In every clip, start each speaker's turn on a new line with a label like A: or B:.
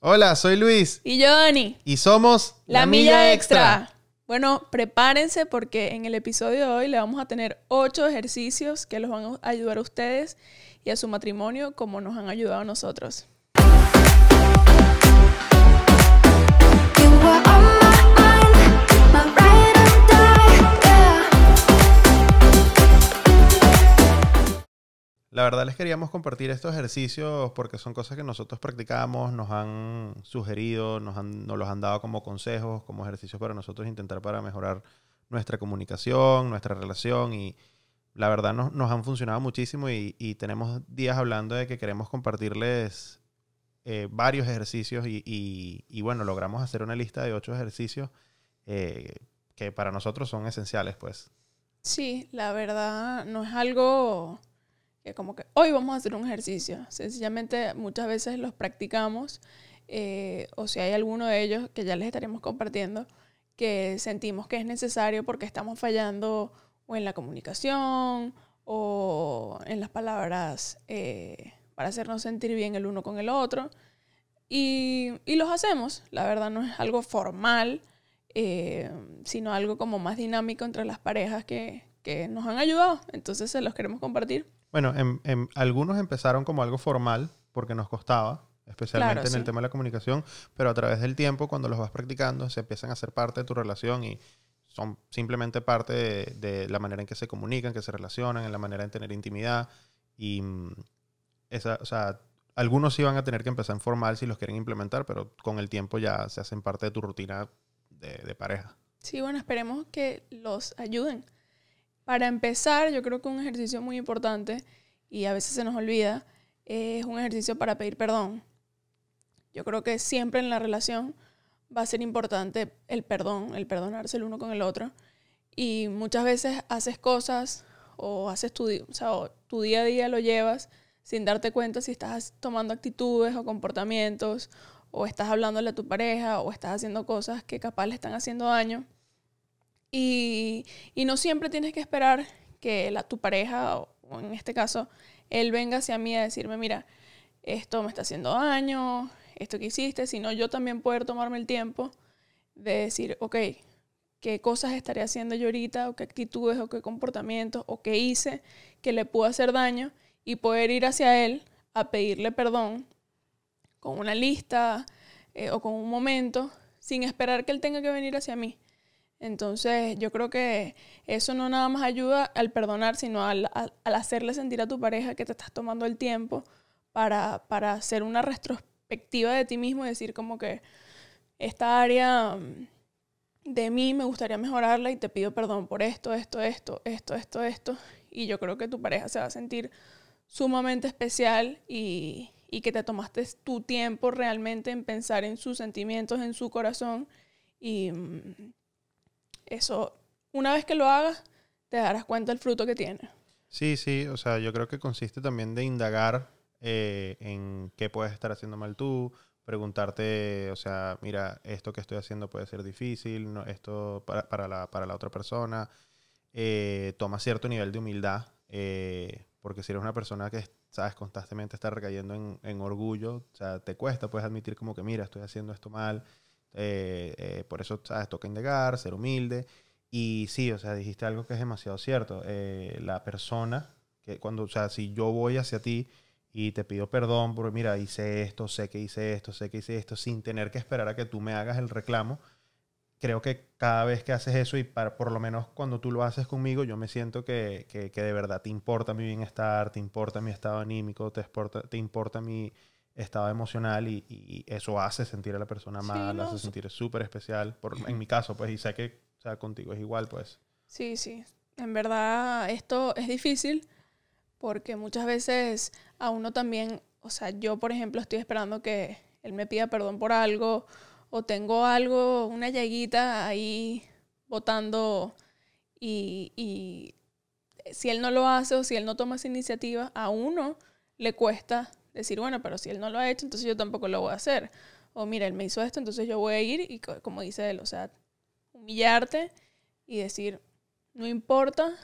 A: Hola, soy Luis.
B: Y yo, Dani.
A: Y somos
B: La, Milla, Extra. Bueno, prepárense porque en el episodio de hoy le vamos a tener ocho ejercicios que los van a ayudar a ustedes y a su matrimonio como nos han ayudado a nosotros.
A: La verdad les queríamos compartir estos ejercicios porque son cosas que nosotros practicamos, nos han sugerido, nos, han- nos los han dado como consejos, como ejercicios para nosotros intentar para mejorar nuestra comunicación, nuestra relación y la verdad nos, nos han funcionado muchísimo y, tenemos días hablando de que queremos compartirles eh, varios ejercicios y, y- y, bueno, logramos hacer una lista de ocho ejercicios eh, que para nosotros son esenciales pues.
B: Sí, la verdad no es algo como que hoy vamos a hacer un ejercicio. Sencillamente muchas veces los practicamos eh, o si hay alguno de ellos que ya les estaremos compartiendo que sentimos que es necesario porque estamos fallando o en la comunicación o en las palabras eh, para hacernos sentir bien el uno con el otro. Y, y los hacemos. La verdad no es algo formal, eh, sino algo como más dinámico entre las parejas que, que nos han ayudado. Entonces se los queremos compartir.
A: Bueno, en- en- algunos empezaron como algo formal porque nos costaba, especialmente
B: Claro,
A: en el tema de la comunicación, pero a través del tiempo, cuando los vas practicando, se empiezan a ser parte de tu relación y son simplemente parte de, de la manera en que se comunican, que se relacionan, en la manera de tener intimidad. Y mm, esa, o sea, algunos sí van a tener que empezar en formal si los quieren implementar, pero con el tiempo ya se hacen parte de tu rutina de, de pareja.
B: Sí, bueno, esperemos que los ayuden. Para empezar, yo creo que un ejercicio muy importante, y a veces se nos olvida, es un ejercicio para pedir perdón. Yo creo que siempre en la relación va a ser importante el perdón, el perdonarse el uno con el otro. Y muchas veces haces cosas o haces tu, o o tu día a día lo llevas sin darte cuenta si estás tomando actitudes o comportamientos o estás hablándole a tu pareja o estás haciendo cosas que capaz le están haciendo daño. Y, no siempre tienes que esperar que la, tu pareja, o, o en este caso, él venga hacia mí a decirme, mira, esto me está haciendo daño, esto que hiciste, sino yo también poder tomarme el tiempo de decir, ok, qué cosas estaré haciendo yo ahorita, o qué actitudes, o qué comportamientos, o qué hice que le pudo hacer daño, y poder ir hacia él a pedirle perdón con una lista eh, o con un momento, sin esperar que él tenga que venir hacia mí. Entonces, yo creo que eso no nada más ayuda al perdonar, sino al, al- hacerle sentir a tu pareja que te estás tomando el tiempo para, para hacer una retrospectiva de ti mismo y decir como que esta área mm, de mí me gustaría mejorarla y te pido perdón por esto, esto, esto, esto, esto, esto. Y yo creo que tu pareja se va a sentir sumamente especial y, y que te tomaste tu tiempo realmente en pensar en sus sentimientos, en su corazón. Y mm, eso, una vez que lo hagas, te darás cuenta del fruto que tiene.
A: Sí, sí, o sea, yo creo que consiste también de indagar eh, en qué puedes estar haciendo mal tú, preguntarte, o sea, mira, esto que estoy haciendo puede ser difícil, no, esto para, para la, para la otra persona, eh, toma cierto nivel de humildad, eh, porque si eres una persona que, sabes, constantemente está recayendo en, en orgullo, o sea, te cuesta, puedes admitir como que, mira, estoy haciendo esto mal, eh, eh, por eso, sabes, toca indagar, ser humilde. Y sí, o sea, dijiste algo que es demasiado cierto. Eh, la persona, que cuando, o sea, si yo voy hacia ti y te pido perdón por, mira, hice esto, sé que hice esto, sé que hice esto, sin tener que esperar a que tú me hagas el reclamo, creo que cada vez que haces eso y por lo menos cuando tú lo haces conmigo, yo me siento que, que, que de verdad te importa mi bienestar, te importa mi estado anímico, te importa, te importa mi estado emocional y, y eso hace sentir a la persona
B: Sí,
A: mal,
B: no,
A: hace sentir súper especial, por, en mi caso, pues, y sé que o sea, contigo es igual, pues.
B: Sí, sí. En verdad, esto es difícil porque muchas veces a uno también, o sea, yo por ejemplo estoy esperando que él me pida perdón por algo o tengo algo, una llaguita ahí botando y, y si él no lo hace o si él no toma esa iniciativa, a uno le cuesta decir, bueno, pero si él no lo ha hecho, entonces yo tampoco lo voy a hacer. O mira, él me hizo esto, entonces yo voy a ir y co- como dice él, o sea, humillarte y decir, no importa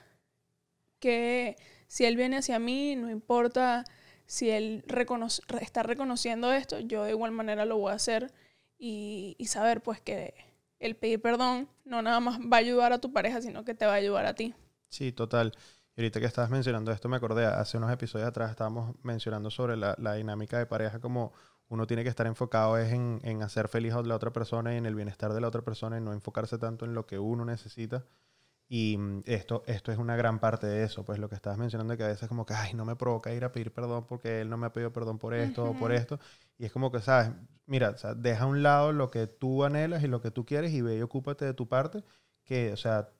B: que si él viene hacia mí, no importa si él reconoce- re- está reconociendo esto, yo de igual manera lo voy a hacer y, y saber pues que el pedir perdón no nada más va a ayudar a tu pareja, sino que te va a ayudar a ti.
A: Sí, total. Y ahorita que estabas mencionando esto, me acordé, hace unos episodios atrás estábamos mencionando sobre la, la dinámica de pareja, como uno tiene que estar enfocado es en, en hacer feliz a la otra persona y en el bienestar de la otra persona y no enfocarse tanto en lo que uno necesita. Y mm, esto, esto es una gran parte de eso, pues lo que estabas mencionando, que a veces como que, ay, no me provoca ir a pedir perdón porque él no me ha pedido perdón por esto o por esto. Y es como que, ¿sabes? Mira, o sea, deja a un lado lo que tú anhelas y lo que tú quieres y ve y ocúpate de tu parte, que, o sea,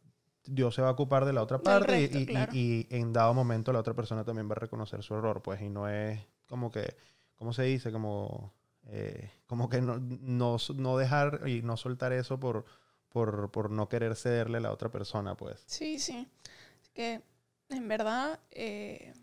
A: Dios se va a ocupar de la otra parte y-
B: resto,
A: y, y-
B: claro.
A: y en dado momento la otra persona también va a reconocer su error, pues, y no es como que, ¿cómo se dice? Como, eh, como que no, no, no dejar y no soltar eso por, por, por no querer cederle a la otra persona, pues.
B: Sí, sí. Así que en verdad eh,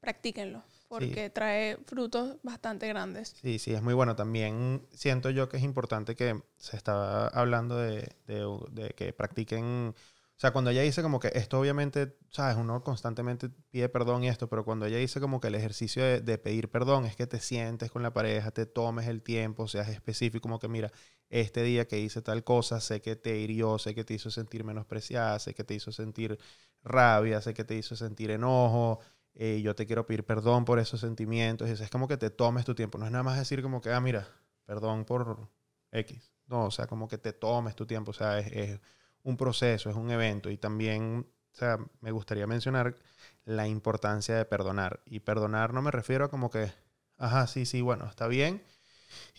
B: practíquenlo porque trae frutos bastante grandes.
A: Sí, sí, es muy bueno. También siento yo que es importante que se estaba hablando de, de- de que practiquen. O sea, cuando ella dice como que esto obviamente, sabes, uno constantemente pide perdón y esto, pero cuando ella dice como que el ejercicio de, de pedir perdón es que te sientes con la pareja, te tomes el tiempo, seas específico, como que mira, este día que hice tal cosa, sé que te hirió, sé que te hizo sentir menospreciada, sé que te hizo sentir rabia, sé que te hizo sentir enojo, eh, yo te quiero pedir perdón por esos sentimientos. Es como que te tomes tu tiempo. No es nada más decir como que, ah, mira, perdón por X. No, o sea, como que te tomes tu tiempo. O sea, es, un proceso, es un evento. Y también, o sea, me gustaría mencionar la importancia de perdonar. Y perdonar no me refiero a como que, ajá, sí, sí, bueno, está bien.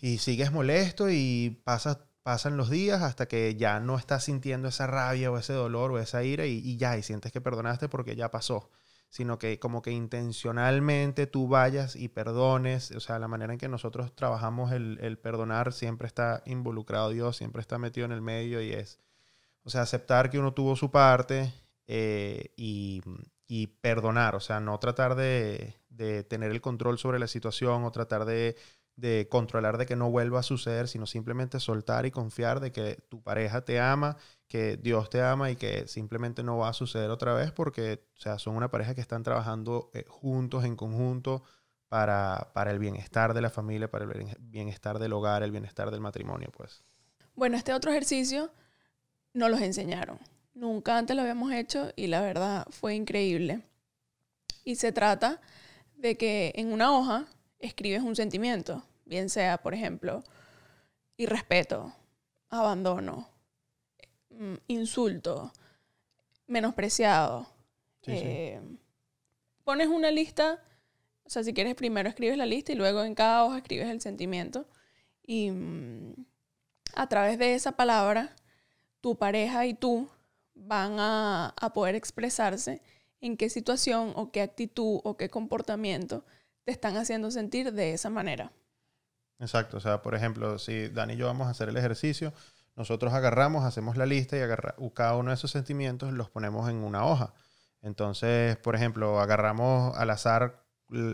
A: Y sigues molesto y pasan los días hasta que ya no estás sintiendo esa rabia o ese dolor o esa ira y, y ya, y sientes que perdonaste porque ya pasó sino que como que intencionalmente tú vayas y perdones, o sea, la manera en que nosotros trabajamos el, el perdonar siempre está involucrado Dios, siempre está metido en el medio y es, o sea, aceptar que uno tuvo su parte eh, y, y perdonar, o sea, no tratar de, de tener el control sobre la situación o tratar de, de controlar de que no vuelva a suceder, sino simplemente soltar y confiar de que tu pareja te ama, que Dios te ama y que simplemente no va a suceder otra vez porque, o sea, son una pareja que están trabajando eh, juntos, en conjunto, para, para el bienestar de la familia, para el bien- bienestar del hogar, el bienestar del matrimonio, pues.
B: Bueno, este otro ejercicio nos los enseñaron. Nunca antes lo habíamos hecho y la verdad fue increíble. Y se trata de que en una hoja escribes un sentimiento, bien sea, por ejemplo, irrespeto, abandono, mm, insulto, menospreciado.
A: Sí.
B: Eh, Pones una lista, o sea, si quieres primero escribes la lista y luego en cada hoja escribes el sentimiento. Y mm, a través de esa palabra, tu pareja y tú van a, a poder expresarse en qué situación o qué actitud o qué comportamiento te están haciendo sentir de esa manera.
A: Exacto, o sea, por ejemplo, si Dani y yo vamos a hacer el ejercicio, nosotros agarramos, hacemos la lista y agarra, cada uno de esos sentimientos los ponemos en una hoja. Entonces, por ejemplo, agarramos al azar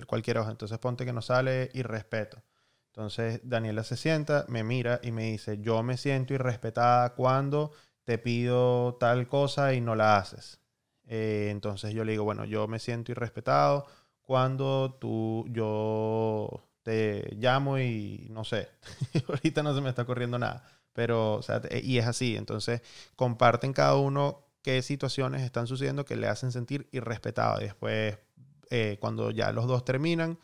A: cualquier hoja. Entonces, ponte que nos sale irrespeto. Entonces, Daniela se sienta, me mira y me dice, yo me siento irrespetada cuando te pido tal cosa y no la haces. Eh, entonces yo le digo, bueno, yo me siento irrespetado cuando tú, yo te llamo y no sé, ahorita no se me está ocurriendo nada, pero, te- y es así, entonces comparten cada uno qué situaciones están sucediendo que le hacen sentir irrespetado y después, eh, cuando ya los dos terminan,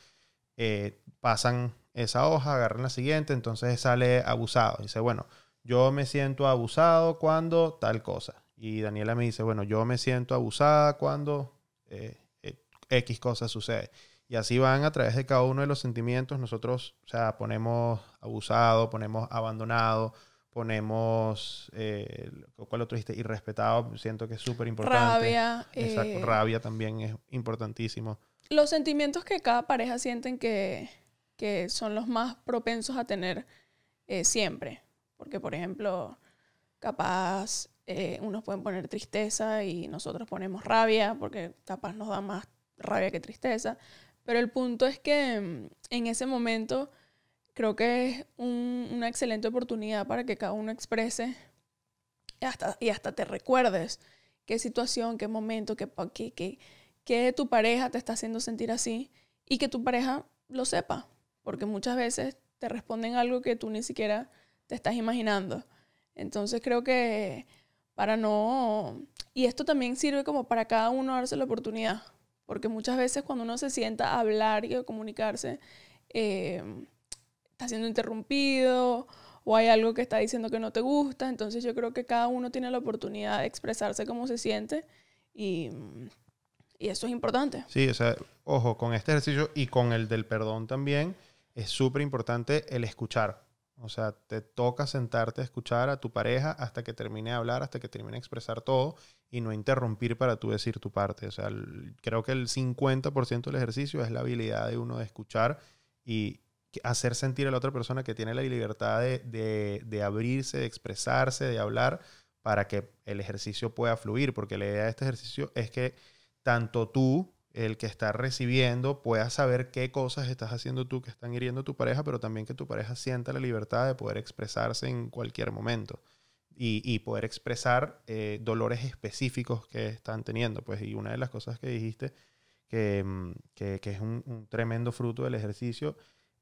A: eh, pasan esa hoja, agarran la siguiente, entonces sale abusado, dice, bueno, yo me siento abusado cuando tal cosa. Y Daniela me dice, bueno, yo me siento abusada cuando eh, eh, X cosa sucede. Y así van a través de cada uno de los sentimientos. Nosotros, o sea, ponemos abusado, ponemos abandonado, ponemos, eh, ¿cuál otro dijiste? Irrespetado, siento que es súper importante.
B: Rabia.
A: Exacto,
B: eh,
A: rabia también es importantísimo.
B: los sentimientos que cada pareja sienten que, que son los más propensos a tener eh, siempre. Porque, por ejemplo, capaz eh, unos pueden poner tristeza y nosotros ponemos rabia, porque capaz nos da más rabia que tristeza. Pero el punto es que mm, en ese momento creo que es un- una excelente oportunidad para que cada uno exprese y hasta, y hasta te recuerdes qué situación, qué momento, qué, qué, qué, qué tu pareja te está haciendo sentir así y que tu pareja lo sepa, porque muchas veces te responden algo que tú ni siquiera te estás imaginando. Entonces creo que para no... Y esto también sirve como para cada uno darse la oportunidad, porque muchas veces cuando uno se sienta a hablar y a comunicarse, eh, está siendo interrumpido o hay algo que está diciendo que no te gusta, entonces yo creo que cada uno tiene la oportunidad de expresarse cómo se siente y, y eso es importante.
A: Sí, o sea, ojo, con este ejercicio y con el del perdón también, es súper importante el escuchar. O sea, te toca sentarte a escuchar a tu pareja hasta que termine de hablar, hasta que termine de expresar todo y no interrumpir para tú decir tu parte. O sea, creo que el 50% del ejercicio es la habilidad de uno de escuchar y hacer sentir a la otra persona que tiene la libertad de, de- abrirse, de expresarse, de hablar, para que el ejercicio pueda fluir. Porque la idea de este ejercicio es que tanto tú, el que está recibiendo, puedas saber qué cosas estás haciendo tú que están hiriendo a tu pareja, pero también que tu pareja sienta la libertad de poder expresarse en cualquier momento y, poder expresar eh, dolores específicos que están teniendo. Pues, y una de las cosas que dijiste que, mm, que- es un tremendo fruto del ejercicio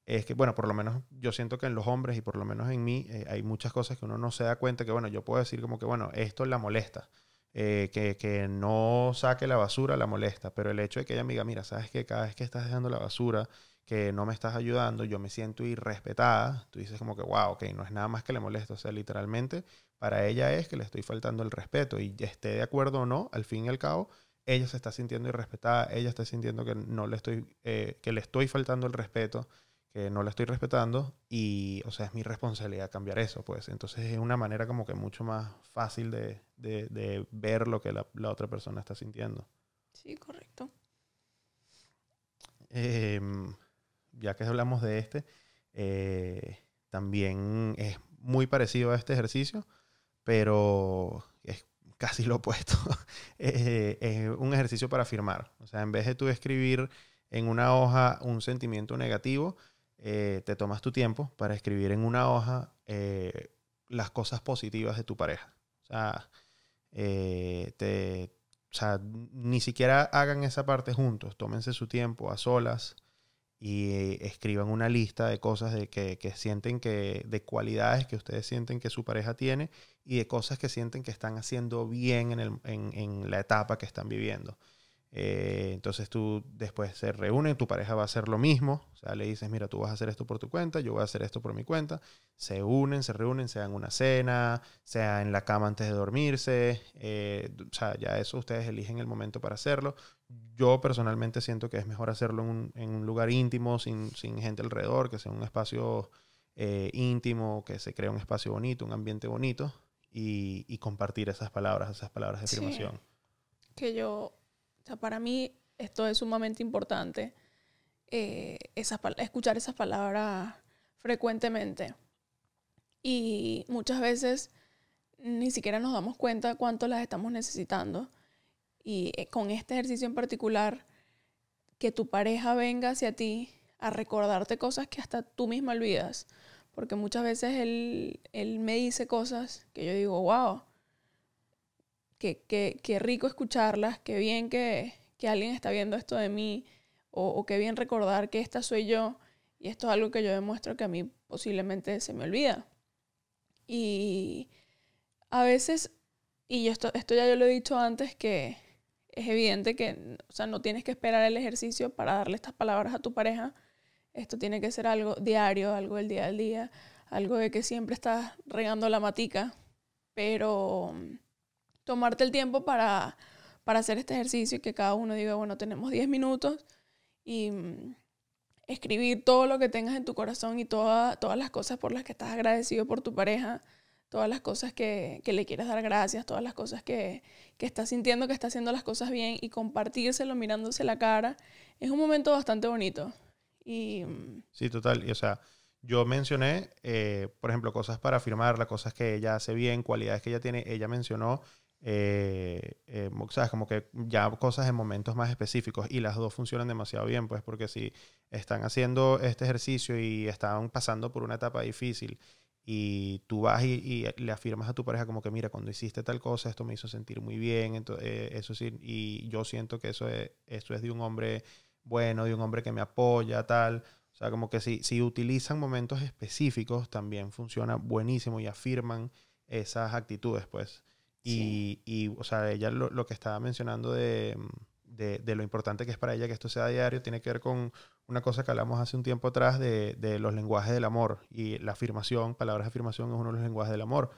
A: es que, bueno, por lo menos yo siento que en los hombres y por lo menos en mí eh, hay muchas cosas que uno no se da cuenta que, bueno, yo puedo decir como que, bueno, esto la molesta. eh, que, que no saque la basura la molesta, pero el hecho de que ella me diga, mira, sabes que cada vez que estás dejando la basura, que no me estás ayudando, yo me siento irrespetada, tú dices como que, wow, ok, no es nada más que le molesta, o sea, literalmente para ella es que le estoy faltando el respeto y esté de acuerdo o no, al fin y al cabo, ella se está sintiendo irrespetada, ella está sintiendo que no le estoy, eh, que le estoy faltando el respeto, que no la estoy respetando y, o sea, es mi responsabilidad cambiar eso, pues. Entonces es una manera como que mucho más fácil de, de- de ver lo que la, la otra persona está sintiendo.
B: Sí, correcto.
A: Em, ya que hablamos de este, eh, también es muy parecido a este ejercicio, pero es casi lo opuesto. Eh, es un ejercicio para afirmar. O sea, en vez de tú escribir en una hoja un sentimiento negativo, eh, te tomas tu tiempo para escribir en una hoja eh, las cosas positivas de tu pareja. O sea, eh, te, ni siquiera hagan esa parte juntos. Tómense su tiempo a solas y escriban una lista de cosas de que, sienten que, de cualidades que ustedes sienten que su pareja tiene y de cosas que sienten que están haciendo bien en la etapa que están viviendo. Eh, entonces tú después se reúnen, tu pareja va a hacer lo mismo, o sea, le dices, mira, tú vas a hacer esto por tu cuenta, yo voy a hacer esto por mi cuenta, se unen, se reúnen, sea en una cena, sea en la cama antes de dormirse, eh, o sea, ya eso ustedes eligen el momento para hacerlo. Yo personalmente siento que es mejor hacerlo en un, en un lugar íntimo, sin, sin gente alrededor, que sea un espacio eh, íntimo, que se crea un espacio bonito, un ambiente bonito, y, y compartir esas palabras, esas palabras de
B: Sí.
A: afirmación.
B: que yo, sea, para mí esto es sumamente importante, eh, esas escuchar esas palabras frecuentemente. Y muchas veces ni siquiera nos damos cuenta cuánto las estamos necesitando. Y eh, con este ejercicio en particular, que tu pareja venga hacia ti a recordarte cosas que hasta tú misma olvidas. Porque muchas veces él, él me dice cosas que yo digo, wow, qué, qué- qué rico escucharlas, qué bien que, que alguien está viendo esto de mí, o, qué bien recordar que esta soy yo, y esto es algo que yo demuestro que a mí posiblemente se me olvida. Y a veces, y yo esto, esto ya yo lo he dicho antes, que es evidente que o sea, no tienes que esperar el ejercicio para darle estas palabras a tu pareja. Esto tiene que ser algo diario, algo del día al día, algo de que siempre estás regando la matica, pero tomarte el tiempo para, para hacer este ejercicio y que cada uno diga, bueno, tenemos 10 minutos y mm, escribir todo lo que tengas en tu corazón y toda- todas las cosas por las que estás agradecido por tu pareja, todas las cosas que, que le quieres dar gracias, todas las cosas que, que estás sintiendo que está haciendo las cosas bien y compartírselo mirándose la cara, es un momento bastante bonito. Y mm,
A: Sí, total. Y o sea, yo mencioné, eh, por ejemplo, cosas para afirmarla, cosas que ella hace bien, cualidades que ella tiene. Ella mencionó, eh, eh, sabes, como que ya cosas en momentos más específicos y las dos funcionan demasiado bien, pues porque si están haciendo este ejercicio y están pasando por una etapa difícil y tú vas y, y le afirmas a tu pareja como que, mira, cuando hiciste tal cosa, esto me hizo sentir muy bien, ento- eh, eso sí, y yo siento que eso es, eso es de un hombre bueno, de un hombre que me apoya, tal. O sea, como que si, si utilizan momentos específicos, también funciona buenísimo y afirman esas actitudes, pues. Y, y, o sea, ella lo, lo que estaba mencionando de, de, de lo importante que es para ella que esto sea diario, tiene que ver con una cosa que hablamos hace un tiempo atrás de, de los lenguajes del amor. Y la afirmación, palabras de afirmación, es uno de los lenguajes del amor.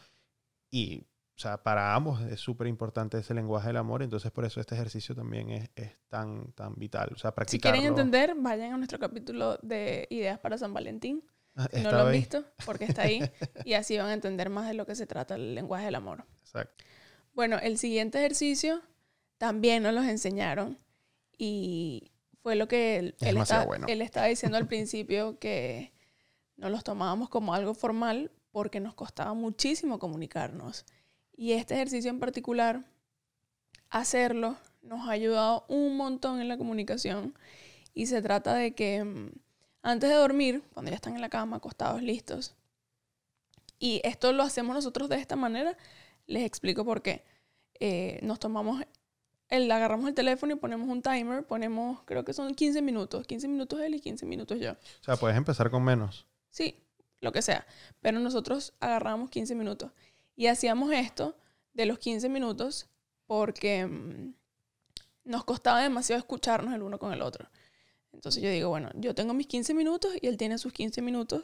A: Y, o sea, para ambos es súper importante ese lenguaje del amor. Entonces, por eso este ejercicio también es, es tan, tan vital. O sea,
B: Si
A: practicarlo.
B: quieren entender, vayan a nuestro capítulo de Ideas para San Valentín.
A: Ah,
B: Si no lo han
A: ahí.
B: visto, porque está ahí. y así van a entender más de lo que se trata el lenguaje del amor.
A: Exacto.
B: Bueno, el siguiente ejercicio también nos los enseñaron y fue lo que él,
A: Es
B: él,
A: demasiado
B: está-
A: bueno.
B: él estaba diciendo al principio que no los tomábamos como algo formal porque nos costaba muchísimo comunicarnos. Y este ejercicio en particular, hacerlo, nos ha ayudado un montón en la comunicación y se trata de que mm, antes de dormir, cuando ya están en la cama, acostados, listos, y esto lo hacemos nosotros de esta manera, les explico por qué. Eh, nos tomamos, el, agarramos el teléfono y ponemos un timer, ponemos, creo que son 15 minutos, 15 minutos él y 15 minutos yo.
A: O sea, puedes empezar con menos.
B: Sí, lo que sea. Pero nosotros agarramos 15 minutos. Y hacíamos esto de los 15 minutos porque mm, nos costaba demasiado escucharnos el uno con el otro. Entonces yo digo, bueno, yo tengo mis 15 minutos y él tiene sus 15 minutos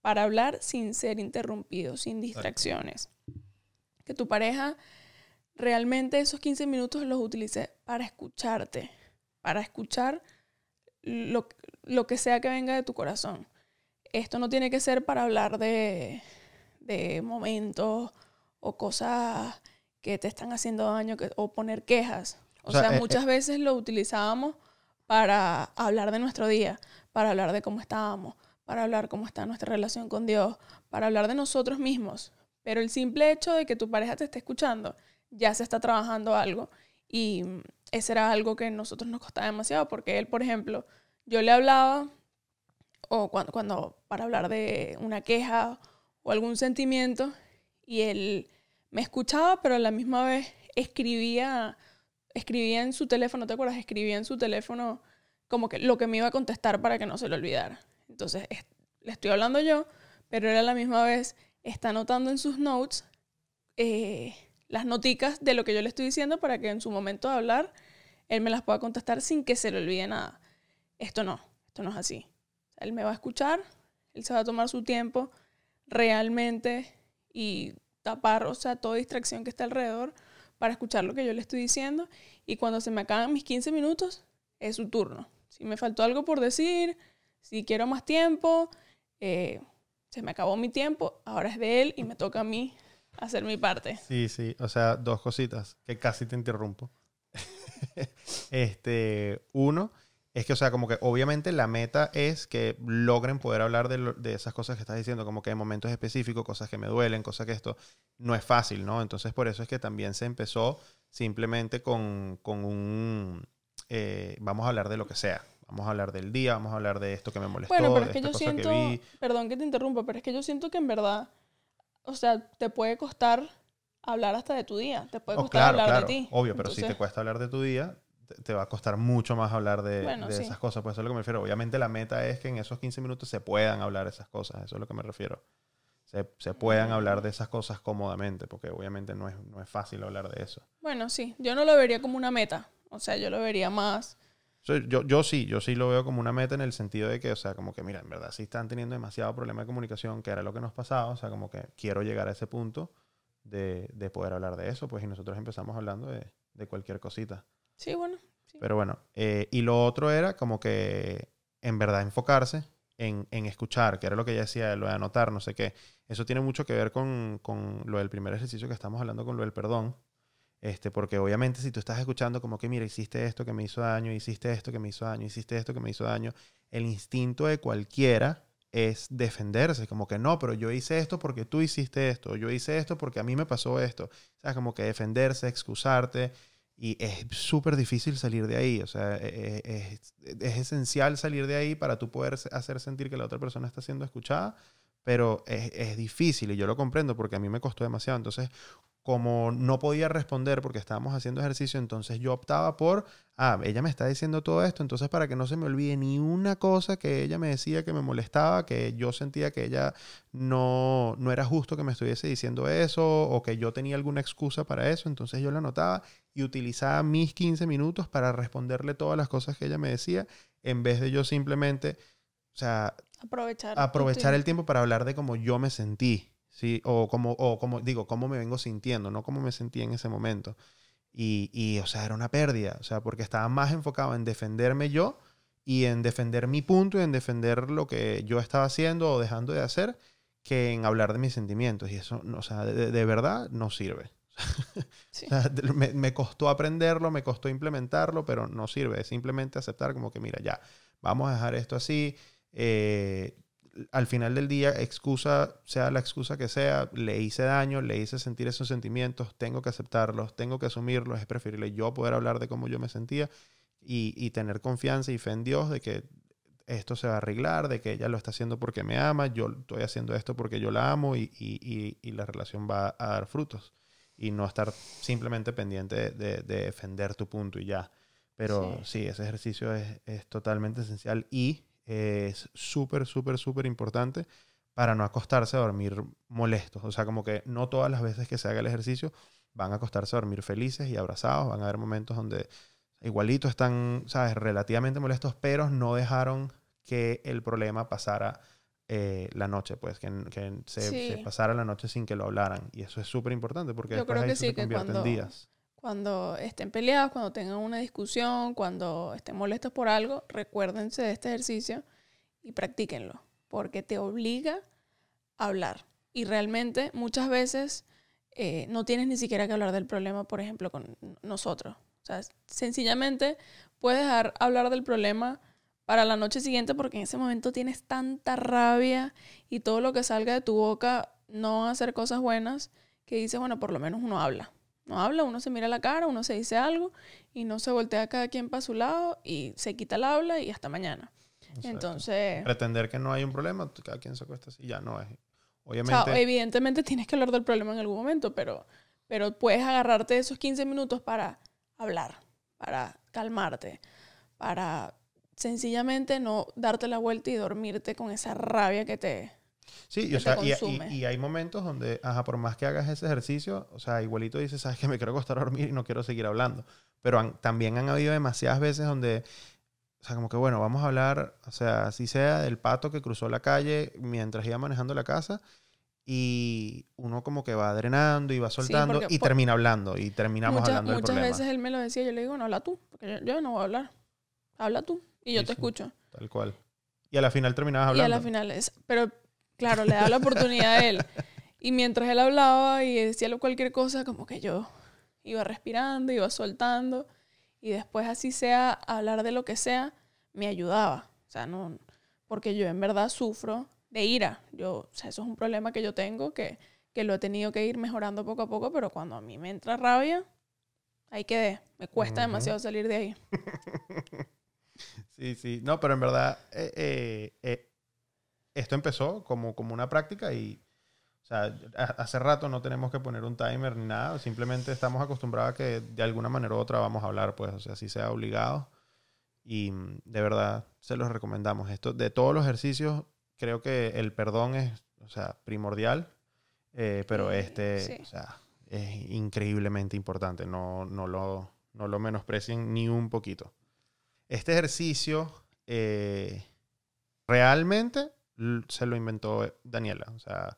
B: para hablar sin ser interrumpido, sin distracciones. Que tu pareja realmente esos 15 minutos los utilice para escucharte, para escuchar lo, lo que sea que venga de tu corazón esto no tiene que ser para hablar de, de momentos o cosas que te están haciendo daño que- o poner quejas. O,
A: O sea,
B: sea,
A: eh,
B: muchas veces lo utilizábamos para hablar de nuestro día, para hablar de cómo estábamos, para hablar cómo está nuestra relación con Dios, para hablar de nosotros mismos. Pero el simple hecho de que tu pareja te esté escuchando, ya se está trabajando algo. Y mm, ese era algo que a nosotros nos costaba demasiado, porque él, por ejemplo, yo le hablaba o cuando, cuando para hablar de una queja o algún sentimiento y él me escuchaba, pero a la misma vez escribía, escribía en su teléfono, ¿te acuerdas? Escribía en su teléfono como que lo que me iba a contestar para que no se lo olvidara. Entonces, es- le estoy hablando yo, pero él a la misma vez está anotando en sus notes eh, las noticas de lo que yo le estoy diciendo para que en su momento de hablar él me las pueda contestar sin que se le olvide nada. Esto no, esto no es así. Él me va a escuchar, él se va a tomar su tiempo realmente y tapar, o sea, toda distracción que está alrededor para escuchar lo que yo le estoy diciendo. Y cuando se me acaban mis 15 minutos, es su turno. Si me faltó algo por decir, si quiero más tiempo, eh, me acabó mi tiempo, ahora es de él y me toca a mí hacer mi parte.
A: Sí, sí. O sea, dos cositas que casi te interrumpo. este, uno, es que, o sea, como que obviamente la meta es que logren poder hablar de, de esas cosas que estás diciendo, como que en momentos específicos, cosas que me duelen, cosas que esto no es fácil, ¿no? Entonces, por eso es que también se empezó simplemente con, con un, eh, vamos a hablar de lo que sea. Vamos a hablar del día, vamos a hablar de esto que me molestó,
B: Bueno, pero es que yo siento,
A: que
B: perdón que te interrumpa, pero es que yo siento que en verdad, o sea, te puede costar hablar hasta de tu día, te puede
A: Oh,
B: costar
A: claro,
B: hablar
A: claro,
B: de ti.
A: obvio, pero si te cuesta hablar de tu día, te, va a costar mucho más hablar de,
B: Bueno,
A: de
B: sí.
A: esas cosas. Pues eso es lo que me refiero. Obviamente la meta es que en esos 15 minutos se puedan hablar esas cosas, eso es lo que me refiero. Se, se puedan
B: Mm.
A: hablar de esas cosas cómodamente, porque obviamente no es, no es fácil hablar de eso.
B: Bueno, sí, yo no lo vería como una meta, o sea, yo lo vería más,
A: Yo, yo sí, yo sí lo veo como una meta en el sentido de que, o sea, como que, mira, en verdad sí están teniendo demasiado problema de comunicación, que era lo que nos pasaba, o sea, como que quiero llegar a ese punto de, de poder hablar de eso, pues, y nosotros empezamos hablando de, de cualquier cosita.
B: sí, bueno, sí.
A: Pero bueno, eh, y lo otro era como que en verdad enfocarse en, en escuchar, que era lo que ella decía, lo de anotar, no sé qué. Eso tiene mucho que ver con, con lo del primer ejercicio que estamos hablando, con lo del perdón. Este, porque obviamente si tú estás escuchando como que, mira, hiciste esto que me hizo daño, hiciste esto que me hizo daño, hiciste esto que me hizo daño, el instinto de cualquiera es defenderse, como que no, pero yo hice esto porque tú hiciste esto, yo hice esto porque a mí me pasó esto. O sea, como que defenderse, excusarte, y es súper difícil salir de ahí. O sea, e- e- es, es esencial salir de ahí para tú poder hacer sentir que la otra persona está siendo escuchada, pero es, es difícil y yo lo comprendo porque a mí me costó demasiado. Entonces, como no podía responder porque estábamos haciendo ejercicio, entonces yo optaba por, ah, ella me está diciendo todo esto, entonces para que no se me olvide ni una cosa que ella me decía que me molestaba, que yo sentía que ella no, no era justo que me estuviese diciendo eso o que yo tenía alguna excusa para eso, entonces yo la anotaba y utilizaba mis 15 minutos para responderle todas las cosas que ella me decía, en vez de yo simplemente, o sea,
B: Aprovechar.
A: aprovechar el tiempo para hablar de cómo yo me sentí, ¿sí? O como, o como digo, cómo me vengo sintiendo, no cómo me sentí en ese momento. Y, y, o sea, era una pérdida, o sea, porque estaba más enfocado en defenderme yo y en defender mi punto y en defender lo que yo estaba haciendo o dejando de hacer que en hablar de mis sentimientos. Y eso, o sea, de, de verdad no sirve.
B: Sí.
A: O sea, de- me, me costó aprenderlo, me costó implementarlo, pero no sirve. Es simplemente aceptar como que, mira, ya, vamos a dejar esto así. eh, al final del día, excusa, sea la excusa que sea, le hice daño, le hice sentir esos sentimientos, tengo que aceptarlos, tengo que asumirlos, es preferible yo poder hablar de cómo yo me sentía y, y tener confianza y fe en Dios de que esto se va a arreglar, de que ella lo está haciendo porque me ama, yo estoy haciendo esto porque yo la amo y, y- y- la relación va a dar frutos y no estar simplemente pendiente de, de- de defender tu punto y ya. Pero sí, ese ejercicio es, es totalmente esencial y es súper, súper, súper importante para no acostarse a dormir molestos. O sea, como que no todas las veces que se haga el ejercicio van a acostarse a dormir felices y abrazados. Van a haber momentos donde igualito están, ¿sabes?, relativamente molestos, pero no dejaron que el problema pasara eh, la noche, pues, que, que se,
B: Sí.
A: se pasara la noche sin que lo hablaran. Y eso es súper importante porque
B: Yo
A: después
B: creo que
A: eso
B: sí,
A: se
B: que cuando-
A: en días.
B: Cuando estén peleados, cuando tengan una discusión, cuando estén molestos por algo, recuérdense de este ejercicio y practíquenlo, porque te obliga a hablar. Y realmente muchas veces eh, no tienes ni siquiera que hablar del problema, por ejemplo, con nosotros. O sea, sencillamente puedes dejar hablar del problema para la noche siguiente porque en ese momento tienes tanta rabia y todo lo que salga de tu boca no va a ser cosas buenas que dices, bueno, por lo menos uno habla. No habla, uno se mira la cara, uno se dice algo y no se voltea cada quien para su lado y se quita el habla y hasta mañana.
A: Exacto.
B: Entonces,
A: Pretender que no hay un problema, cada quien se acuesta así, ya no es.
B: o
A: Obviamente,
B: sea, evidentemente tienes que hablar del problema en algún momento, pero, pero puedes agarrarte esos 15 minutos para hablar, para calmarte, para sencillamente no darte la vuelta y dormirte con esa rabia que te...
A: Sí, y, o sea, y, y- y hay momentos donde, ajá, por más que hagas ese ejercicio, o sea, igualito dices, sabes que me quiero acostar a dormir y no quiero seguir hablando. Pero han- también han habido demasiadas veces donde, o sea, como que bueno, vamos a hablar, o sea, así sea del pato que cruzó la calle mientras iba manejando la casa y uno como que va drenando y va soltando
B: porque
A: y termina hablando y terminamos
B: muchas
A: hablando del
B: muchas
A: problema.
B: veces él me lo decía, yo le digo, no, habla tú, porque yo, yo no voy a hablar. Habla tú y yo
A: Sí,
B: te
A: sí.
B: escucho.
A: Tal cual. Y a la final terminabas
B: Y
A: hablando.
B: a la final es, pero claro, le da la oportunidad a él. Y mientras él hablaba y decía cualquier cosa, como que yo iba respirando, iba soltando. Y después así sea, hablar de lo que sea, me ayudaba. O sea, no, porque yo en verdad sufro de ira. Yo, o sea, eso es un problema que yo tengo, que, que lo he tenido que ir mejorando poco a poco, pero cuando a mí me entra rabia, ahí quedé. Me cuesta demasiado salir de ahí.
A: Sí, sí. No, pero en verdad, eh, eh, eh, esto empezó como, como una práctica y, o sea, a- hace rato no tenemos que poner un timer ni nada, simplemente estamos acostumbrados a que de alguna manera u otra vamos a hablar, pues, o sea, si sea obligado. Y mm, de verdad, se los recomendamos. Esto, de todos los ejercicios, creo que el perdón es, o sea, primordial, eh, pero este,
B: sí.
A: o sea, es increíblemente importante. No, no, lo, no lo menosprecien ni un poquito. Este ejercicio eh, realmente se lo inventó Daniela. O sea,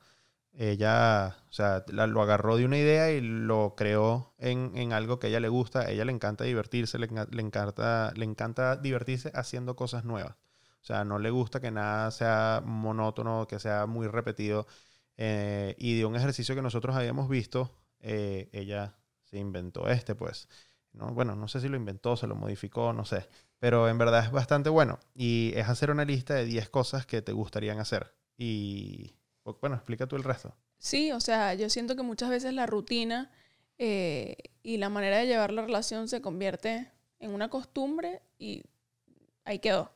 A: ella o sea, lo agarró de una idea y lo creó en, en algo que a ella le gusta. A ella le encanta divertirse, le encanta, le encanta divertirse haciendo cosas nuevas. O sea, no le gusta que nada sea monótono, que sea muy repetido. Eh, y de un ejercicio que nosotros habíamos visto, eh, ella se inventó este, pues. ¿No? Bueno, no sé si lo inventó, se lo modificó, no sé. Pero en verdad es bastante bueno. Y es hacer una lista de 10 cosas que te gustarían hacer. Y bueno, explica tú el resto.
B: Sí, o sea, yo siento que muchas veces la rutina eh, y la manera de llevar la relación se convierte en una costumbre y ahí quedó.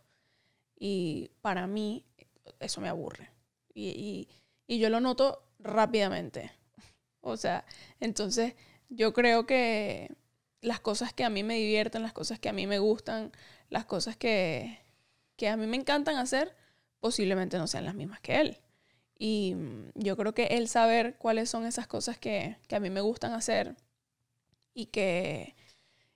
B: Y para mí eso me aburre. Y- y yo lo noto rápidamente. O sea, entonces yo creo que las cosas que a mí me divierten, las cosas que a mí me gustan, las cosas que, que a mí me encantan hacer, posiblemente no sean las mismas que él. Y mm, yo creo que él saber cuáles son esas cosas que, que a mí me gustan hacer y que...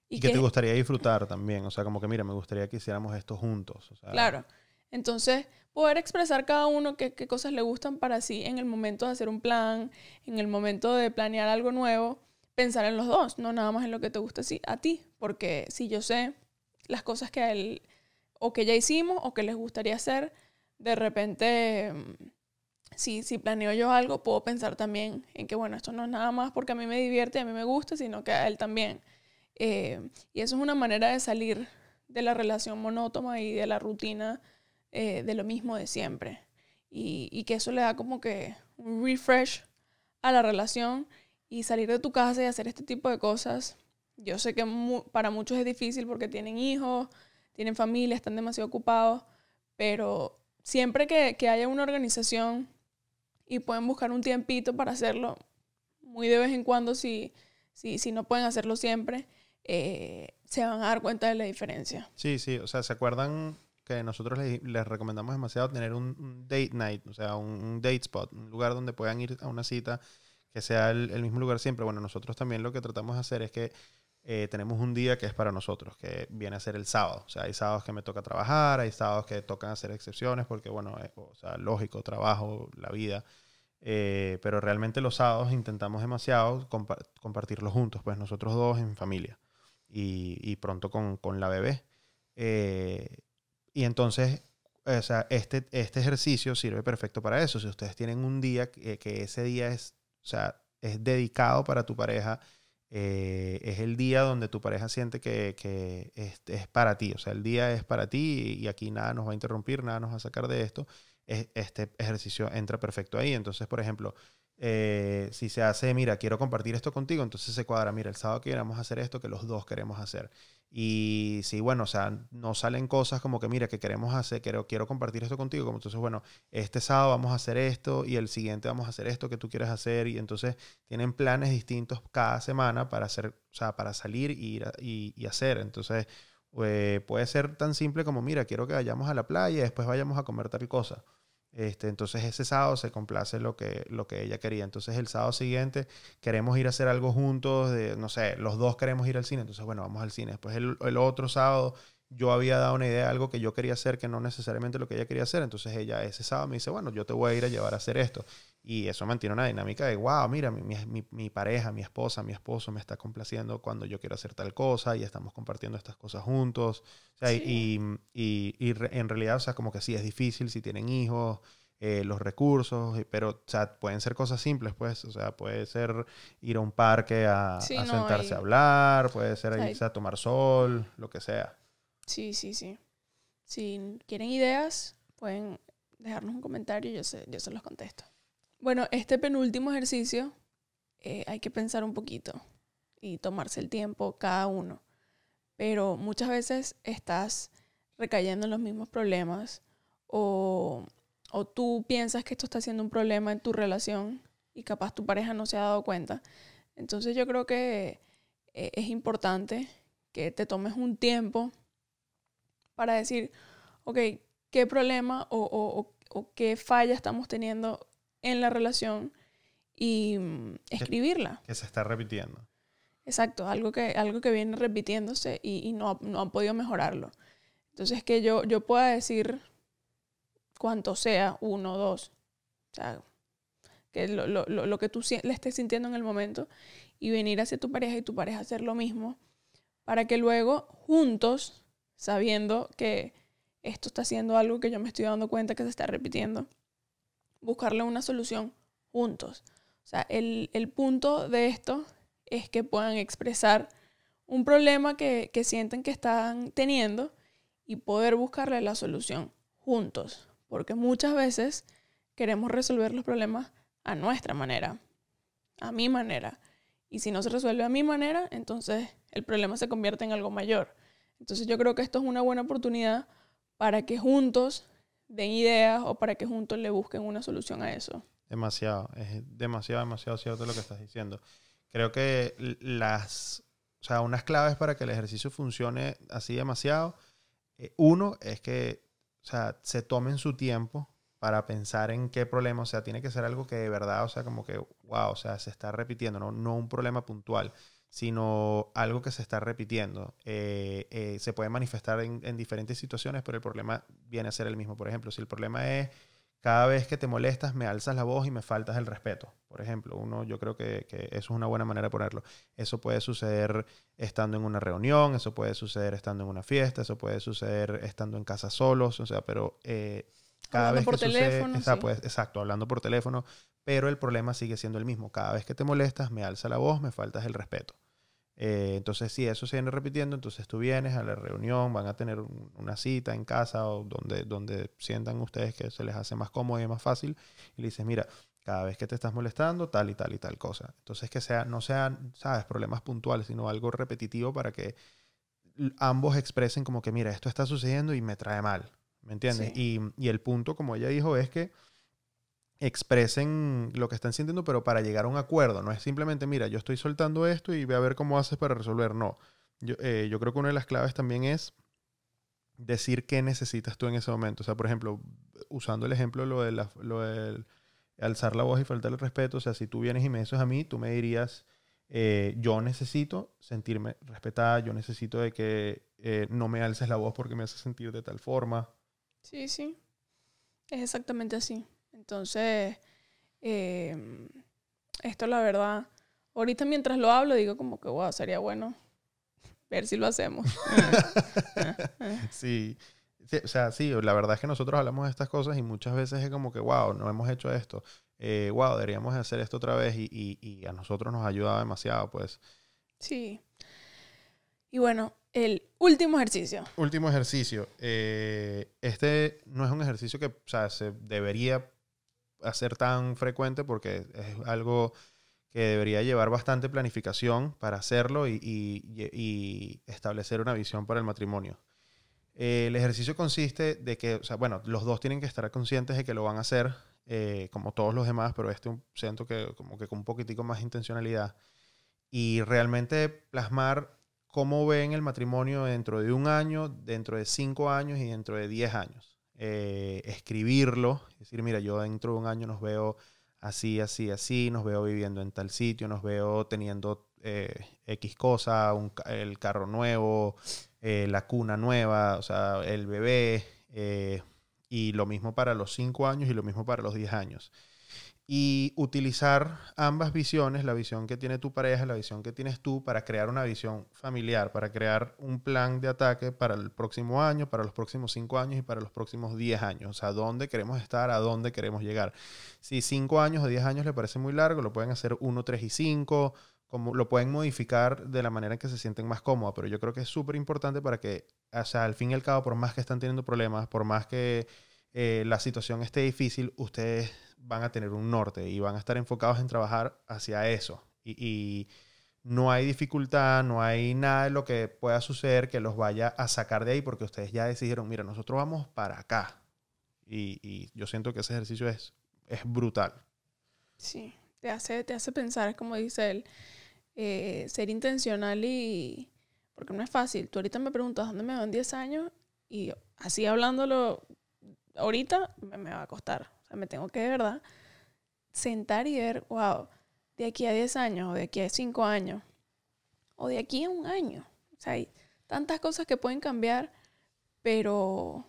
A: Y, que, te gustaría disfrutar también. O sea, como que, mira, me gustaría que hiciéramos esto juntos. O sea,
B: Claro. Entonces, poder expresar cada uno qué, qué cosas le gustan para sí en el momento de hacer un plan, en el momento de planear algo nuevo, pensar en los dos, no nada más en lo que te gusta a ti. Porque si yo sé las cosas que él o que ya hicimos o que les gustaría hacer, de repente, mm, si, si planeo yo algo, puedo pensar también en que, bueno, esto no es nada más porque a mí me divierte a mí me gusta, sino que a él también. Eh, y eso es una manera de salir de la relación monótona y de la rutina eh, de lo mismo de siempre. Y, y que eso le da como que un refresh a la relación y salir de tu casa y hacer este tipo de cosas. Yo sé que para muchos es difícil porque tienen hijos, tienen familia, están demasiado ocupados, pero siempre que, que haya una organización y pueden buscar un tiempito para hacerlo, muy de vez en cuando, si, si, si no pueden hacerlo siempre, eh, se van a dar cuenta de la diferencia.
A: Sí, sí. O sea, ¿se acuerdan que nosotros les, les recomendamos demasiado tener un, date night? O sea, un date spot, un lugar donde puedan ir a una cita sea el, mismo lugar siempre. Bueno, nosotros también lo que tratamos de hacer es que eh, tenemos un día que es para nosotros, que viene a ser el sábado. O sea, hay sábados que me toca trabajar, hay sábados que tocan hacer excepciones, porque, bueno, eh, o sea, lógico, trabajo, la vida. Eh, pero realmente los sábados intentamos demasiado compa- compartirlos juntos, pues nosotros dos en familia y, pronto con, con la bebé. Y entonces, o sea, este, este ejercicio sirve perfecto para eso. Si ustedes tienen un día que, que ese día es, o sea, es dedicado para tu pareja, eh, es el día donde tu pareja siente que, que es, es para ti. O sea, el día es para ti y aquí nada nos va a interrumpir, nada nos va a sacar de esto. Es- este ejercicio entra perfecto ahí. Entonces, por ejemplo, eh, si se hace, mira, quiero compartir esto contigo, entonces se cuadra, mira, el sábado queremos hacer esto que los dos queremos hacer. Y si, bueno, o sea, no salen cosas como que, mira, que queremos hacer, quiero, quiero compartir esto contigo, como entonces, bueno, este sábado vamos a hacer esto y el siguiente vamos a hacer esto que tú quieres hacer y entonces tienen planes distintos cada semana para hacer, o sea, para salir y, ir y hacer. Entonces, eh, puede ser tan simple como, mira, quiero que vayamos a la playa y después vayamos a comer tal cosa. Este, entonces ese sábado se complace lo que, lo que ella quería. Entonces el sábado siguiente queremos ir a hacer algo juntos, de, no sé, los dos queremos ir al cine, entonces bueno, vamos al cine. Después el, el otro sábado yo había dado una idea de algo que yo quería hacer, que no necesariamente lo que ella quería hacer, entonces ella ese sábado me dice, bueno, yo te voy a ir a llevar a hacer esto. Y eso mantiene una dinámica de, wow, mira, mi, mi, mi- pareja, mi esposa, mi esposo me está complaciendo cuando yo quiero hacer tal cosa y estamos compartiendo estas cosas juntos. O sea, y-
B: Sí.
A: y, y, y en realidad, o sea, como que sí es difícil si tienen hijos, eh, los recursos, pero, o sea, pueden ser cosas simples, pues, o sea, puede ser ir a un parque a,
B: Sí,
A: a
B: no,
A: sentarse
B: y-
A: a hablar, puede ser irse a tomar sol, lo que sea.
B: Sí, sí, sí. Si quieren ideas, pueden dejarnos un comentario y yo se, yo se los contesto. Bueno, este penúltimo ejercicio eh, hay que pensar un poquito y tomarse el tiempo cada uno. Pero muchas veces estás recayendo en los mismos problemas o, o tú piensas que esto está siendo un problema en tu relación y capaz tu pareja no se ha dado cuenta. Entonces yo creo que eh, es importante que te tomes un tiempo para decir, ok, ¿qué problema o, o- o- o qué falla estamos teniendo en la relación? Y mm, escribirla.
A: Que se está repitiendo.
B: Exacto, algo que, algo que viene repitiéndose y, y no, no han podido mejorarlo. Entonces, que yo, yo pueda decir cuánto sea, uno, dos, o sea, que lo, lo- lo- que tú le estés sintiendo en el momento y venir hacia tu pareja y tu pareja hacer lo mismo, para que luego juntos, sabiendo que esto está haciendo algo que yo me estoy dando cuenta que se está repitiendo, buscarle una solución juntos. O sea, el, el punto de esto es que puedan expresar un problema que, que sienten que están teniendo y poder buscarle la solución juntos. Porque muchas veces queremos resolver los problemas a nuestra manera, a mi manera. Y si no se resuelve a mi manera, entonces el problema se convierte en algo mayor. Entonces yo creo que esto es una buena oportunidad para que juntos den ideas o para que juntos le busquen una solución a eso.
A: Demasiado, es demasiado, demasiado cierto lo que estás diciendo. Creo que las, o sea, unas claves para que el ejercicio funcione así demasiado, eh, uno es que, o sea, se tomen su tiempo para pensar en qué problema, o sea, tiene que ser algo que de verdad, o sea, como que, wow, o sea, se está repitiendo, no, no un problema puntual, sino algo que se está repitiendo. Eh, eh, se puede manifestar en, en diferentes situaciones, pero el problema viene a ser el mismo. Por ejemplo, si el problema es cada vez que te molestas, me alzas la voz y me faltas el respeto. Por ejemplo, uno, yo creo que, que eso es una buena manera de ponerlo. Eso puede suceder estando en una reunión, eso puede suceder estando en una fiesta, eso puede suceder estando en casa solos, o sea, pero eh, cada
B: Hablando
A: vez
B: por
A: que sucede,
B: teléfono, sí.
A: pues, exacto, hablando por teléfono, pero el problema sigue siendo el mismo. Cada vez que te molestas, me alza la voz, me faltas el respeto. Eh, entonces, si eso se viene repitiendo, entonces tú vienes a la reunión, van a tener un- una cita en casa o donde, donde sientan ustedes que se les hace más cómodo y más fácil, y le dices, mira, cada vez que te estás molestando, tal y tal y tal cosa. Entonces, que sea, no sean, sabes, problemas puntuales, sino algo repetitivo para que ambos expresen como que, mira, esto está sucediendo y me trae mal. ¿Me entiendes? Y, y el punto, como ella dijo, es que expresen lo que están sintiendo, pero para llegar a un acuerdo. No es simplemente, mira, yo estoy soltando esto y ve a ver cómo haces para resolver. No. Yo, eh, creo que una de las claves también es decir qué necesitas tú en ese momento. O sea, por ejemplo, usando el ejemplo lo de lo del alzar la voz y faltar el respeto. O sea, si tú vienes y me dices a mí, tú me dirías, eh, yo necesito sentirme respetada, yo necesito de que eh, no me alces la voz porque me hace sentir de tal forma.
B: Sí, sí. Es exactamente así. Entonces, eh, esto la verdad, ahorita mientras lo hablo digo como que, wow, sería bueno ver si lo hacemos.
A: Sí. Sí, o sea, sí, la verdad es que nosotros hablamos de estas cosas y muchas veces es como que, wow, no hemos hecho esto. Eh, wow, deberíamos de hacer esto otra vez y, y- y a nosotros nos ha ayudado demasiado, pues.
B: Sí. Y bueno, el último ejercicio.
A: Último ejercicio. Eh, este no es un ejercicio que, o sea, se debería hacer tan frecuente porque es algo que debería llevar bastante planificación para hacerlo y, y- establecer una visión para el matrimonio. Eh, el ejercicio consiste de que, o sea, bueno, los dos tienen que estar conscientes de que lo van a hacer, eh, como todos los demás, pero este siento que como que con un poquitico más intencionalidad. Y realmente plasmar cómo ven el matrimonio dentro de un año, dentro de cinco años y dentro de diez años. Eh, escribirlo, es decir, mira, yo dentro de un año nos veo así, así, así, nos veo viviendo en tal sitio, nos veo teniendo eh, X cosa, un el carro nuevo, eh, la cuna nueva, o sea, el bebé, y lo mismo para los cinco años y lo mismo para los 10 años. Y utilizar ambas visiones, la visión que tiene tu pareja, la visión que tienes tú, para crear una visión familiar, para crear un plan de ataque para el próximo año, para los próximos cinco años y para los próximos 10 años. O sea, dónde queremos estar, a dónde queremos llegar. Si cinco años o 10 años le parece muy largo, lo pueden hacer 1, 3 y 5, como lo pueden modificar de la manera en que se sienten más cómodos, pero yo creo que es súper importante para que, o sea, al fin y al cabo, por más que están teniendo problemas, por más que eh, la situación esté difícil, ustedes van a tener un norte y van a estar enfocados en trabajar hacia eso. Y, no hay dificultad, no hay nada de lo que pueda suceder que los vaya a sacar de ahí porque ustedes ya decidieron, mira, nosotros vamos para acá. Y, yo siento que ese ejercicio es, es brutal.
B: Sí, te hace, te hace pensar, como dice él, eh, ser intencional y... Porque no es fácil. Tú ahorita me preguntas dónde me van 10 años y así hablándolo ahorita me, me va a costar. O sea, me tengo que de verdad sentar y ver, wow, de aquí a 10 años o de aquí a 5 años o de aquí a un año. O sea, hay tantas cosas que pueden cambiar, pero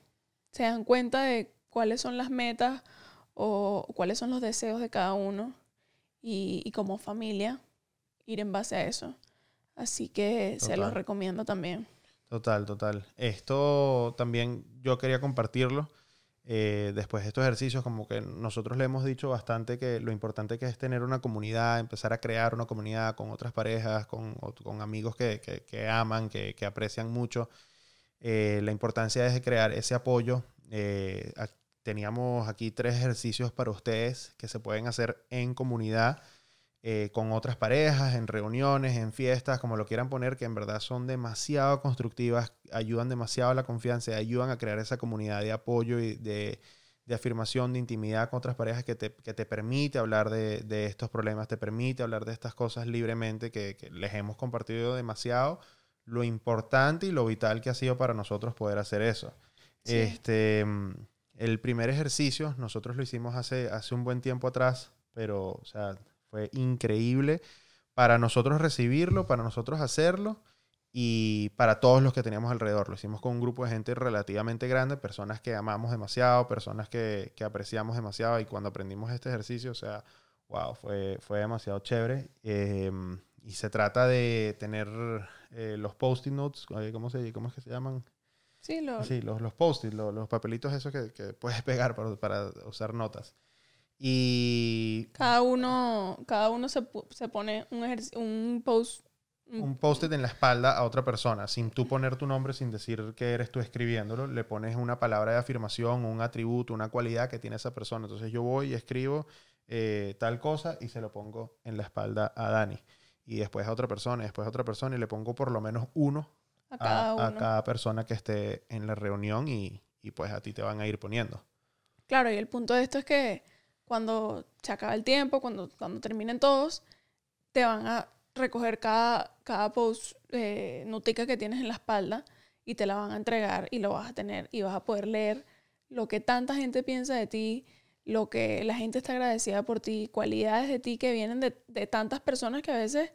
B: se dan cuenta de cuáles son las metas o cuáles son los deseos de cada uno y, y como familia ir en base a eso. Así que se los recomiendo también.
A: Total, total. Esto también yo quería compartirlo. Eh, después de estos ejercicios, como que nosotros le hemos dicho bastante que lo importante que es tener una comunidad, empezar a crear una comunidad con otras parejas, con, con amigos que, que- aman, que, que aprecian mucho. Eh, la importancia es crear ese apoyo. Eh, teníamos aquí tres ejercicios para ustedes que se pueden hacer en comunidad eh, con otras parejas, en reuniones, en fiestas, como lo quieran poner, que en verdad son demasiado constructivas, ayudan demasiado a la confianza, y ayudan a crear esa comunidad de apoyo y de, de afirmación, de intimidad con otras parejas que te, que te permite hablar de, de estos problemas, te permite hablar de estas cosas libremente que, que les hemos compartido demasiado, lo importante y lo vital que ha sido para nosotros poder hacer eso.
B: Sí.
A: Este, mm, el primer ejercicio, nosotros lo hicimos hace, hace un buen tiempo atrás, pero, o sea, fue increíble para nosotros recibirlo, para nosotros hacerlo y para todos los que teníamos alrededor. Lo hicimos con un grupo de gente relativamente grande, personas que amamos demasiado, personas que, que apreciamos demasiado y cuando aprendimos este ejercicio, o sea, wow, fue, fue demasiado chévere. Eh, y se trata de tener eh, los post-it notes, eh, ¿cómo, se, ¿cómo es que se llaman?
B: Sí, lo,
A: Sí, los, los post-it, los, los papelitos esos que, que puedes pegar para, para usar notas. Y
B: cada uno, cada uno se, se pone un, un post. un-
A: un post-it en la espalda a otra persona, sin tú poner tu nombre, sin decir que eres tú escribiéndolo, le pones una palabra de afirmación, un atributo, una cualidad que tiene esa persona. Entonces yo voy y escribo eh, tal cosa y se lo pongo en la espalda a Dani. Y después a otra persona, y después a otra persona, y le pongo por lo menos uno
B: a cada
A: a,
B: uno.
A: a cada persona que esté en la reunión y, y pues a ti te van a ir poniendo.
B: Claro, y el punto de esto es que cuando se acaba el tiempo, cuando, cuando terminen todos, te van a recoger cada, cada post, eh, notica que tienes en la espalda y te la van a entregar y lo vas a tener y vas a poder leer lo que tanta gente piensa de ti, lo que la gente está agradecida por ti, cualidades de ti que vienen de, de tantas personas que a veces,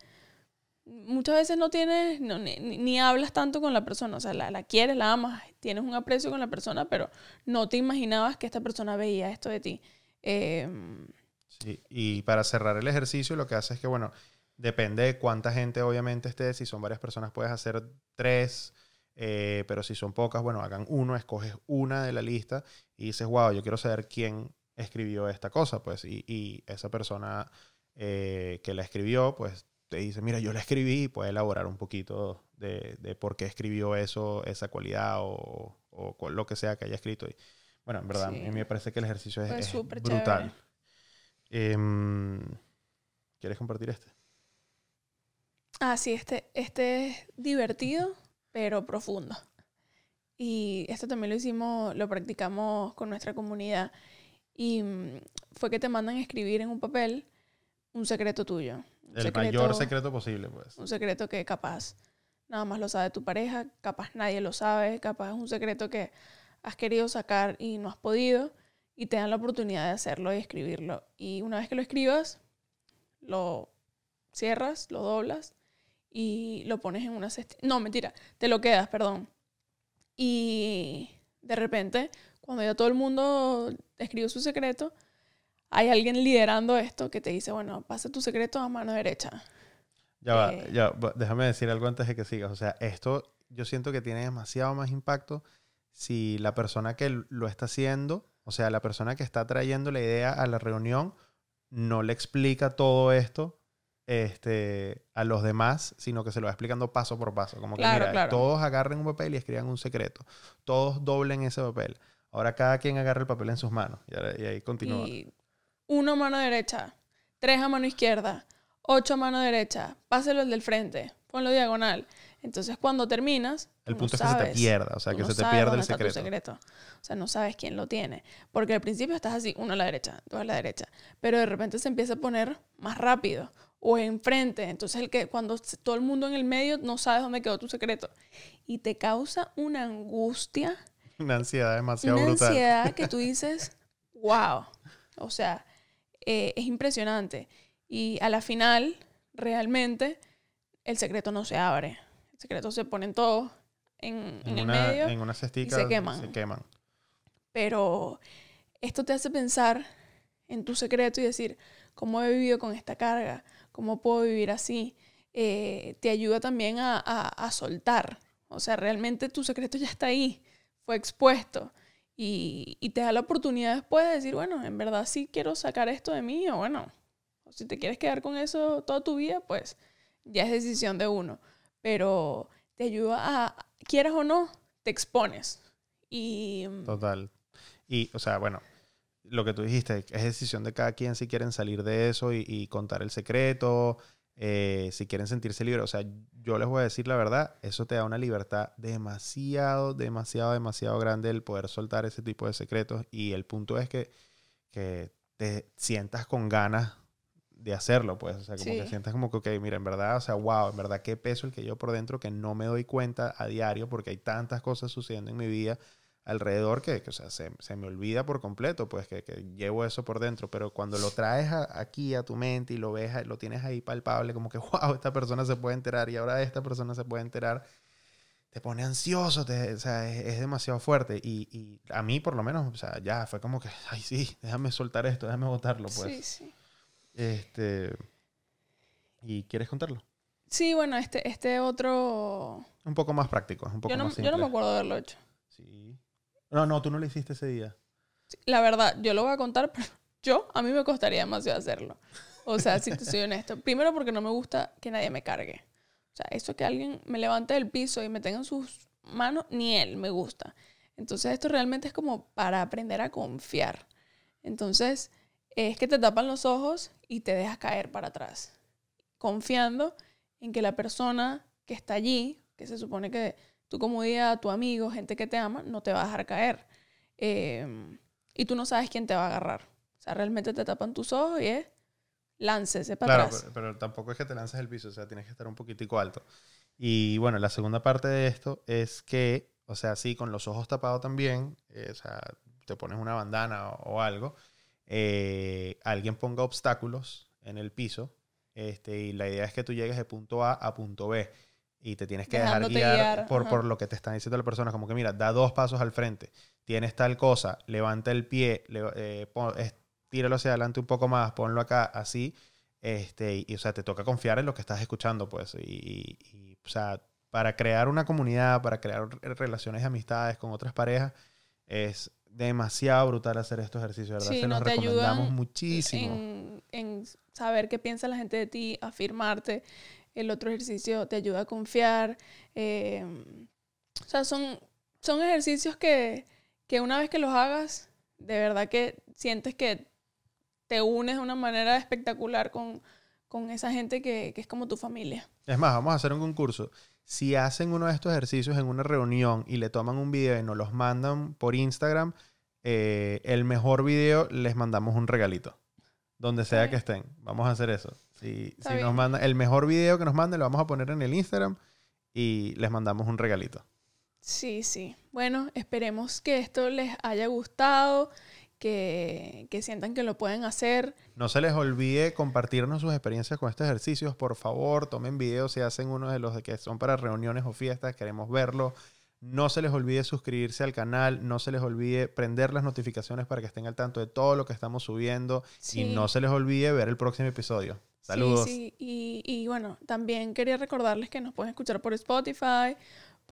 B: muchas veces no tienes, no, ni, ni- hablas tanto con la persona, o sea, la, la quieres, la amas, tienes un aprecio con la persona, pero no te imaginabas que esta persona veía esto de ti. Eh,
A: Sí, y para cerrar el ejercicio, lo que hace es que, bueno, depende de cuánta gente obviamente esté. Si son varias personas, puedes hacer tres. eh, pero si son pocas, bueno, hagan uno, escoges una de la lista y dices, wow, yo quiero saber quién escribió esta cosa, pues. Y, esa persona eh, que la escribió, pues te dice, mira, yo la escribí y puede elaborar un poquito de, de por qué escribió eso, esa cualidad o, o lo que sea que haya escrito. Bueno, en verdad,
B: Sí.
A: a mí me parece que el ejercicio es,
B: Fue
A: es
B: súper
A: brutal. Em, ¿Quieres compartir este?
B: Ah, sí, este, este es divertido, pero profundo. Y esto también lo hicimos, lo practicamos con nuestra comunidad. Y mm, fue que te mandan a escribir en un papel un secreto tuyo. Un
A: El mayor secreto posible, pues.
B: Un secreto que capaz nada más lo sabe tu pareja, capaz nadie lo sabe, capaz es un secreto que has querido sacar y no has podido y te dan la oportunidad de hacerlo y escribirlo. Y una vez que lo escribas, lo cierras, lo doblas y lo pones en una cesta. No, mentira, te lo quedas, perdón. Y de repente, cuando ya todo el mundo escribió su secreto, hay alguien liderando esto que te dice, bueno, pasa tu secreto a mano derecha.
A: Ya va,
B: Eh.
A: ya va, déjame decir algo antes de que sigas. O sea, esto yo siento que tiene demasiado más impacto si la persona que lo está haciendo, o sea, la persona que está trayendo la idea a la reunión, no le explica todo esto este, a los demás, sino que se lo va explicando paso por paso. Como que,
B: Claro,
A: mira,
B: claro.
A: todos agarren un papel y escriban un secreto. Todos doblen ese papel. Ahora cada quien agarra el papel en sus manos. Y, ahí continúa.
B: Y uno a mano derecha, tres a mano izquierda, ocho a mano derecha, páselo el del frente, ponlo diagonal. Entonces cuando terminas,
A: El punto
B: no
A: es que se te
B: sabes.
A: pierda, o sea, que
B: no
A: se te
B: sabes
A: pierda el
B: tu
A: secreto.
B: O sea, no sabes quién lo tiene. Porque al principio estás así, uno a la derecha, dos a la derecha. Pero de repente se empieza a poner más rápido o enfrente. Entonces, el que cuando todo el mundo en el medio no sabes dónde quedó tu secreto. Y te causa una angustia,
A: Una ansiedad demasiado
B: una
A: brutal.
B: ansiedad que tú dices, wow. O sea, eh, es impresionante. Y a la final, realmente, el secreto no se abre. El secreto se ponen todos en, en
A: en,
B: el
A: una,
B: medio.
A: en una cestica
B: se queman.
A: Se queman.
B: pero esto te hace pensar en tu secreto y decir, ¿cómo he vivido con esta carga? ¿Cómo puedo vivir así? Eh, te ayuda también a, a- a soltar. O sea, realmente tu secreto ya está ahí, fue expuesto. Y, y te da la oportunidad después de decir, bueno, en verdad sí quiero sacar esto de mí, o bueno, o si te quieres quedar con eso toda tu vida, pues ya es decisión de uno. Pero te ayuda a, quieras o no, te expones. Y mm,
A: Total. Y, o sea, bueno, lo que tú dijiste, es decisión de cada quien si quieren salir de eso y, y contar el secreto. eh, si quieren sentirse libres. O sea, yo les voy a decir la verdad, eso te da una libertad demasiado, demasiado, demasiado grande el poder soltar ese tipo de secretos. Y el punto es que, que te sientas con ganas de hacerlo, pues. O sea, como que sientas como que, ok, mira, en verdad, o sea, wow, en verdad qué peso el que yo por dentro que no me doy cuenta a diario porque hay tantas cosas sucediendo en mi vida alrededor que, que, o sea, se, se me olvida por completo, pues, que, que llevo eso por dentro. Pero cuando lo traes a- aquí a tu mente y lo ves, lo tienes ahí palpable, como que, wow, esta persona se puede enterar y ahora esta persona se puede enterar, te pone ansioso, te- o sea, es, es demasiado fuerte. Y, y a mí, por lo menos, o sea, ya fue como que, ay, sí, déjame soltar esto, déjame botarlo, pues.
B: Sí, sí.
A: Este. ¿Y quieres contarlo?
B: Sí, bueno, este, este otro...
A: Un poco más práctico, un poco
B: Yo no,
A: más
B: yo
A: simple.
B: no me acuerdo de haberlo hecho.
A: Sí. No, no, tú no lo hiciste ese día.
B: Sí, La verdad, yo lo voy a contar, pero yo, a mí me costaría demasiado hacerlo. O sea, si te soy honesto. Primero porque no me gusta que nadie me cargue. O sea, eso que alguien me levante del piso y me tenga en sus manos, ni él me gusta. Entonces esto realmente es como para aprender a confiar. Entonces es que te tapan los ojos y te dejas caer para atrás. Confiando en que la persona que está allí, que se supone que tu comodidad, tu amigo, gente que te ama, no te va a dejar caer. Eh, y tú no sabes quién te va a agarrar. O sea, realmente te tapan tus ojos y es láncese para
A: Claro,
B: atrás.
A: pero, pero tampoco es que te lances el piso, o sea, tienes que estar un poquitico alto. Y bueno, la segunda parte de esto es que, o sea, sí, con los ojos tapados también, eh, o sea, te pones una bandana o, o algo, eh, alguien ponga obstáculos en el piso, este, y la idea es que tú llegues de punto A a punto B. Y te tienes que dejar
B: Dejándote
A: guiar,
B: guiar,
A: por, por lo que te están diciendo las personas. Como que, mira, da dos pasos al frente. Tienes tal cosa, levanta el pie, le- eh, pon- es- tíralo hacia adelante un poco más, ponlo acá, así. Este, y, y, o sea, te toca confiar en lo que estás escuchando, pues. Y, y- y, o sea, para crear una comunidad, para crear re- relaciones de amistades con otras parejas, es demasiado brutal hacer estos ejercicios, ¿verdad?
B: Sí,
A: Se
B: no
A: los
B: te
A: recomendamos
B: ayudan
A: muchísimo.
B: En, en saber qué piensa la gente de ti, afirmarte. El otro ejercicio te ayuda a confiar. eh, o sea, son, son ejercicios que, que una vez que los hagas, de verdad que sientes que te unes de una manera espectacular con, con esa gente que, que es como tu familia.
A: Es más, vamos a hacer un concurso. Si hacen uno de estos ejercicios en una reunión y le toman un video y nos los mandan por Instagram, eh, el mejor video les mandamos un regalito. Donde sea que estén. Vamos a hacer eso. Si, si nos manda el mejor video que nos manden, lo vamos a poner en el Instagram y les mandamos un regalito.
B: Sí, sí. Bueno, esperemos que esto les haya gustado, que, que sientan que lo pueden hacer.
A: No se les olvide compartirnos sus experiencias con estos ejercicios. Por favor, tomen videos si hacen uno de los que son para reuniones o fiestas. Queremos verlo. No se les olvide suscribirse al canal. No se les olvide prender las notificaciones para que estén al tanto de todo lo que estamos subiendo.
B: Sí.
A: Y no se les olvide ver el próximo episodio. Saludos.
B: Sí, sí. Y, y bueno, también quería recordarles que nos pueden escuchar por Spotify,